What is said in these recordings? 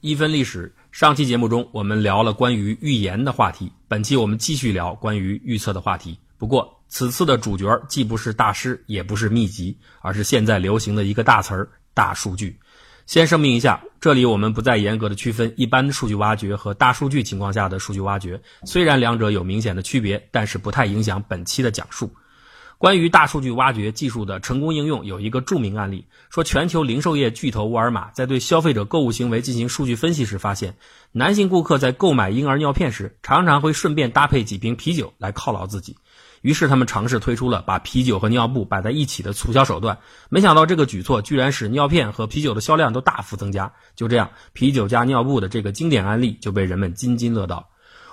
一分历史，上期节目中我们聊了关于预言的话题，本期我们继续聊关于预测的话题。不过此次的主角既不是大师，也不是秘籍，而是现在流行的一个大词儿——大数据。先声明一下，这里我们不再严格的区分一般数据挖掘和大数据情况下的数据挖掘，虽然两者有明显的区别，但是不太影响本期的讲述。关于大数据挖掘技术的成功应用，有一个著名案例，说全球零售业巨头沃尔玛在对消费者购物行为进行数据分析时发现，男性顾客在购买婴儿尿片时，常常会顺便搭配几瓶啤酒来犒劳自己。于是他们尝试推出了把啤酒和尿布摆在一起的促销手段，没想到这个举措居然使尿片和啤酒的销量都大幅增加。就这样，啤酒加尿布的这个经典案例就被人们津津乐道。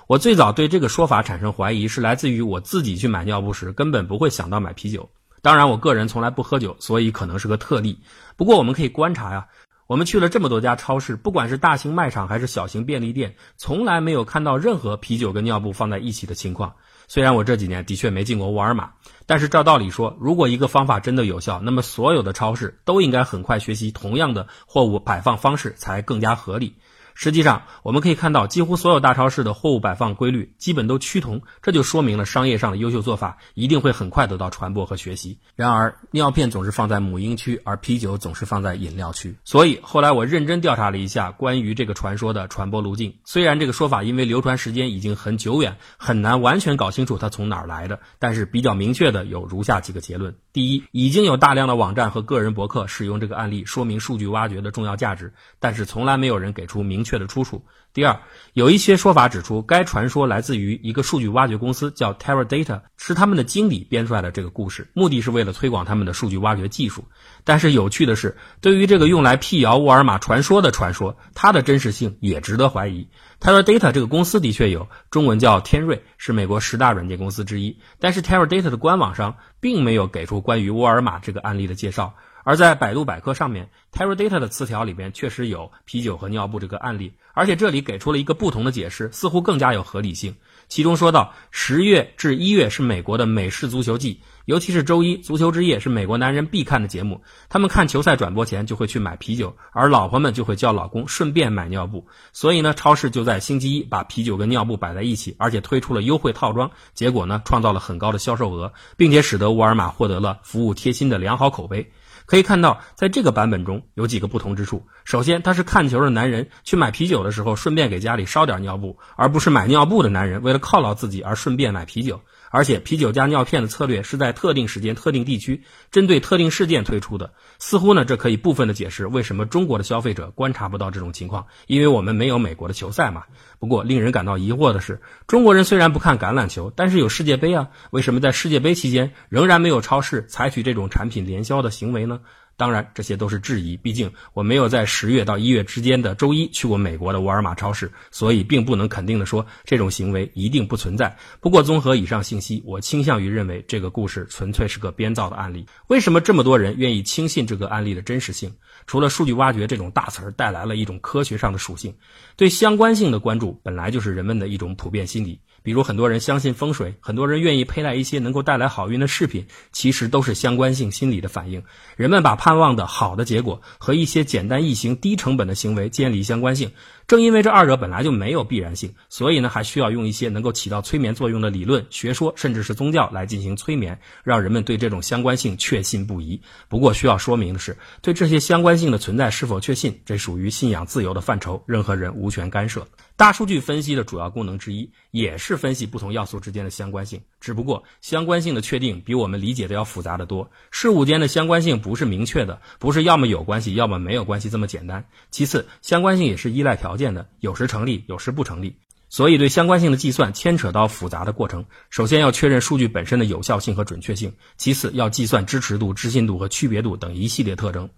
我最早对这个说法产生怀疑，是来自于我自己去买尿布时根本不会想到买啤酒。当然，我个人从来不喝酒，所以可能是个特例。不过，我们可以观察呀，我们去了这么多家超市，不管是大型卖场还是小型便利店，从来没有看到任何啤酒跟尿布放在一起的情况。虽然我这几年的确没进过沃尔玛，但是照道理说，如果一个方法真的有效，那么所有的超市都应该很快学习同样的货物摆放方式，才更加合理。实际上，我们可以看到，几乎所有大超市的货物摆放规律基本都趋同，这就说明了商业上的优秀做法一定会很快得到传播和学习。然而，尿片总是放在母婴区，而啤酒总是放在饮料区。所以后来我认真调查了一下关于这个传说的传播路径。虽然这个说法因为流传时间已经很久远，很难完全搞清楚它从哪儿来的，但是比较明确的有如下几个结论：第一，已经有大量的网站和个人博客使用这个案例说明数据挖掘的重要价值，但是从来没有人给出明。确的出处。第二，有一些说法指出，该传说来自于一个数据挖掘公司，叫 Teradata，是他们的经理编出来的这个故事，目的是为了推广他们的数据挖掘技术。但是有趣的是，对于这个用来辟谣沃尔玛传说的传说，它的真实性也值得怀疑。Teradata 这个公司的确有，中文叫天瑞，是美国十大软件公司之一，但是 Teradata 的官网上并没有给出关于沃尔玛这个案例的介绍。而在百度百科上面，Teradata 的词条里边确实有啤酒和尿布这个案例，而且这里给出了一个不同的解释，似乎更加有合理性。其中说到，十月至一月是美国的美式足球季，尤其是周一足球之夜是美国男人必看的节目，他们看球赛转播前就会去买啤酒，而老婆们就会叫老公顺便买尿布。所以呢，超市就在星期一把啤酒跟尿布摆在一起，而且推出了优惠套装，结果呢，创造了很高的销售额，并且使得沃尔玛获得了服务贴心的良好口碑。可以看到，在这个版本中有几个不同之处。首先，他是看球的男人去买啤酒的时候，顺便给家里烧点尿布，而不是买尿布的男人为了犒劳自己而顺便买啤酒。而且，啤酒加尿片的策略是在特定时间、特定地区、针对特定事件推出的。似乎呢，这可以部分的解释为什么中国的消费者观察不到这种情况，因为我们没有美国的球赛嘛。不过，令人感到疑惑的是，中国人虽然不看橄榄球，但是有世界杯啊，为什么在世界杯期间仍然没有超市采取这种产品联销的行为呢？当然，这些都是质疑。毕竟我没有在十月到一月之间的周一去过美国的沃尔玛超市，所以并不能肯定的说这种行为一定不存在。不过，综合以上信息，我倾向于认为这个故事纯粹是个编造的案例。为什么这么多人愿意轻信这个案例的真实性？除了数据挖掘这种大词儿带来了一种科学上的属性，对相关性的关注本来就是人们的一种普遍心理。比如很多人相信风水，很多人愿意佩戴一些能够带来好运的饰品，其实都是相关性心理的反应。人们把盼望的好的结果和一些简单易行、低成本的行为建立相关性。正因为这二者本来就没有必然性，所以呢，还需要用一些能够起到催眠作用的理论、学说，甚至是宗教来进行催眠，让人们对这种相关性确信不疑。不过需要说明的是，对这些相关性的存在是否确信，这属于信仰自由的范畴，任何人无权干涉。大数据分析的主要功能之一，也是分析不同要素之间的相关性。只不过相关性的确定比我们理解的要复杂的多。事物间的相关性不是明确的，不是要么有关系，要么没有关系这么简单。其次，相关性也是依赖条条件的，有时成立，有时不成立。所以对相关性的计算牵扯到复杂的过程。首先要确认数据本身的有效性和准确性，其次要计算支持度、置信度和区别度等一系列特征。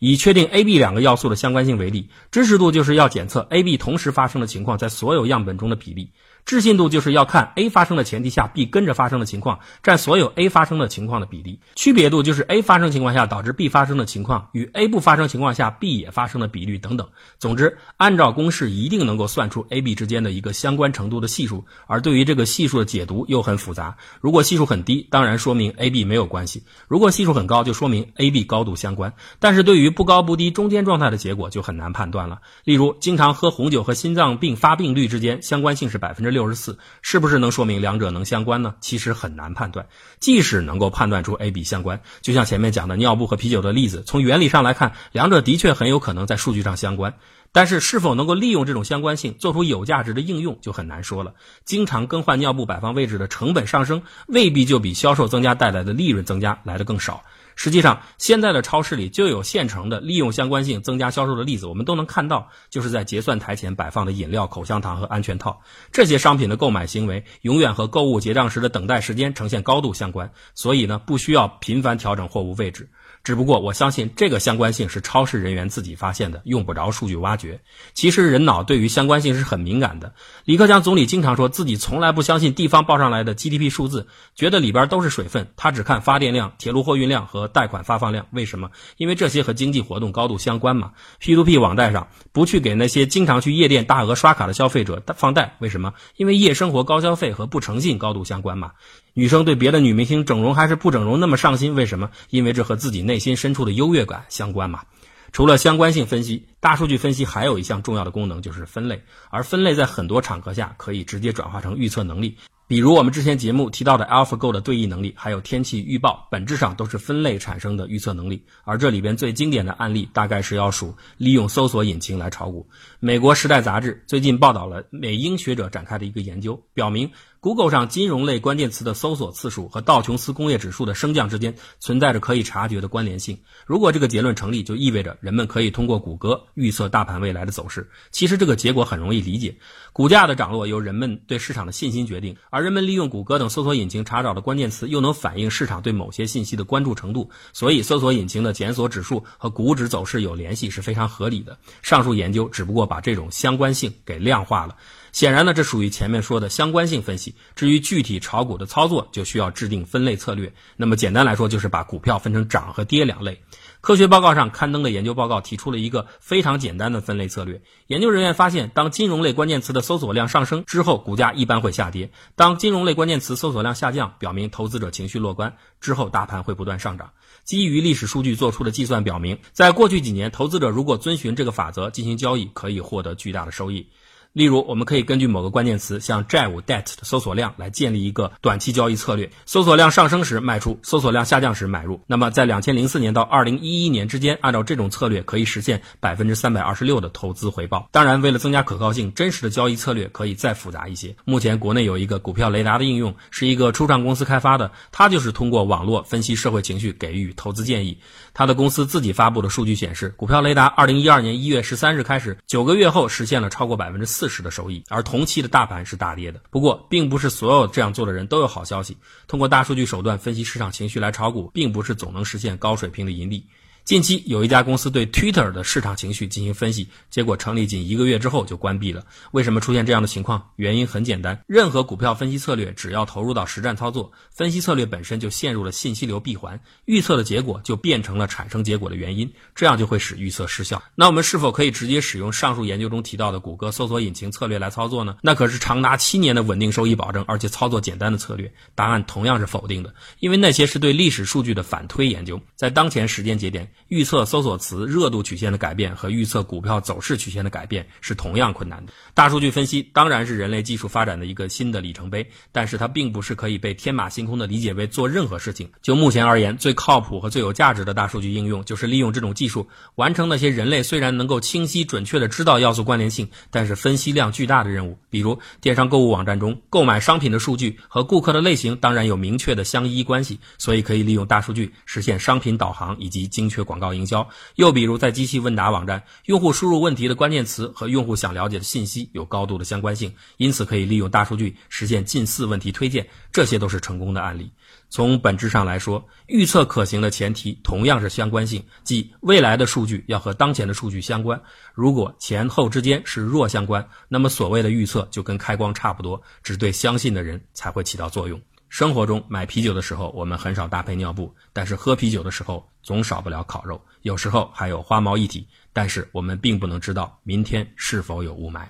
以确定 A、B 两个要素的相关性为例，支持度就是要检测 A、B 同时发生的情况在所有样本中的比例；置信度就是要看 A 发生的前提下 B 跟着发生的情况占所有 A 发生的情况的比例。区别度就是 A 发生情况下导致 B 发生的情况与 A 不发生情况下 B 也发生的比率等等。总之，按照公式一定能够算出 A、B 之间的一个相关程度的系数。而对于这个系数的解读又很复杂。如果系数很低，当然说明 A、B 没有关系；如果系数很高，就说明 A、B 高度相关。但是对于不高不低中间状态的结果就很难判断了。例如，经常喝红酒和心脏病发病率之间相关性是百分之六十四，是不是能说明两者能相关呢？其实很难判断。即使能够判断出 A、B 相关，就像前面讲的尿布和啤酒的例子，从原理上来看，两者的确很有可能在数据上相关。但是是否能够利用这种相关性做出有价值的应用就很难说了。经常更换尿布摆放位置的成本上升，未必就比销售增加带来的利润增加来的更少。实际上，现在的超市里就有现成的利用相关性增加销售的例子，我们都能看到，就是在结算台前摆放的饮料、口香糖和安全套这些商品的购买行为，永远和购物结账时的等待时间呈现高度相关，所以呢，不需要频繁调整货物位置。只不过我相信这个相关性是超市人员自己发现的，用不着数据挖掘。其实人脑对于相关性是很敏感的。李克强总理经常说自己从来不相信地方报上来的 GDP 数字，觉得里边都是水分。他只看发电量、铁路货运量和和贷款发放量。为什么？因为这些和经济活动高度相关嘛。P2P 网贷上不去给那些经常去夜店大额刷卡的消费者放贷，为什么？因为夜生活高消费和不诚信高度相关嘛。女生对别的女明星整容还是不整容那么上心，为什么？因为这和自己内心深处的优越感相关嘛。除了相关性分析，大数据分析还有一项重要的功能就是分类，而分类在很多场合下可以直接转化成预测能力。比如我们之前节目提到的 AlphaGo 的对弈能力，还有天气预报，本质上都是分类产生的预测能力。而这里边最经典的案例，大概是要数利用搜索引擎来炒股。美国《时代》杂志最近报道了美英学者展开的一个研究，表明。Google 上金融类关键词的搜索次数和道琼斯工业指数的升降之间存在着可以察觉的关联性。如果这个结论成立，就意味着人们可以通过谷歌预测大盘未来的走势。其实这个结果很容易理解，股价的涨落由人们对市场的信心决定，而人们利用谷歌等搜索引擎查找的关键词又能反映市场对某些信息的关注程度，所以搜索引擎的检索指数和股指走势有联系是非常合理的。上述研究只不过把这种相关性给量化了。显然呢，这属于前面说的相关性分析。至于具体炒股的操作，就需要制定分类策略。那么简单来说，就是把股票分成涨和跌两类。科学报告上刊登的研究报告提出了一个非常简单的分类策略。研究人员发现，当金融类关键词的搜索量上升之后，股价一般会下跌；当金融类关键词搜索量下降，表明投资者情绪乐观，之后大盘会不断上涨。基于历史数据做出的计算表明，在过去几年，投资者如果遵循这个法则进行交易，可以获得巨大的收益。例如，我们可以根据某个关键词，像债务 debt 的搜索量来建立一个短期交易策略。搜索量上升时卖出，搜索量下降时买入。那么，在两千零四年到二零一一年之间，按照这种策略可以实现百分之三百二十六的投资回报。当然，为了增加可靠性，真实的交易策略可以再复杂一些。目前，国内有一个股票雷达的应用，是一个初创公司开发的，它就是通过网络分析社会情绪，给予投资建议。它的公司自己发布的数据显示，股票雷达二零一二年一月十三日开始，九个月后实现了超过百分之四。四十的收益，而同期的大盘是大跌的。不过，并不是所有这样做的人都有好消息。通过大数据手段分析市场情绪来炒股，并不是总能实现高水平的盈利。近期有一家公司对 Twitter 的市场情绪进行分析，结果成立仅一个月之后就关闭了。为什么出现这样的情况？原因很简单，任何股票分析策略只要投入到实战操作，分析策略本身就陷入了信息流闭环，预测的结果就变成了产生结果的原因，这样就会使预测失效。那我们是否可以直接使用上述研究中提到的谷歌搜索引擎策略来操作呢？那可是长达七年的稳定收益保证，而且操作简单的策略。答案同样是否定的，因为那些是对历史数据的反推研究，在当前时间节点。预测搜索词热度曲线的改变和预测股票走势曲线的改变是同样困难的。大数据分析当然是人类技术发展的一个新的里程碑，但是它并不是可以被天马行空的理解为做任何事情。就目前而言，最靠谱和最有价值的大数据应用，就是利用这种技术完成那些人类虽然能够清晰准确的知道要素关联性，但是分析量巨大的任务。比如电商购物网站中购买商品的数据和顾客的类型当然有明确的相依关系，所以可以利用大数据实现商品导航以及精确。广告营销。又比如在机器问答网站，用户输入问题的关键词和用户想了解的信息有高度的相关性，因此可以利用大数据实现近似问题推荐。这些都是成功的案例。从本质上来说，预测可行的前提同样是相关性，即未来的数据要和当前的数据相关。如果前后之间是弱相关，那么所谓的预测就跟开光差不多，只对相信的人才会起到作用。生活中买啤酒的时候，我们很少搭配尿布，但是喝啤酒的时候总少不了烤肉，有时候还有花毛一体，但是我们并不能知道明天是否有雾霾。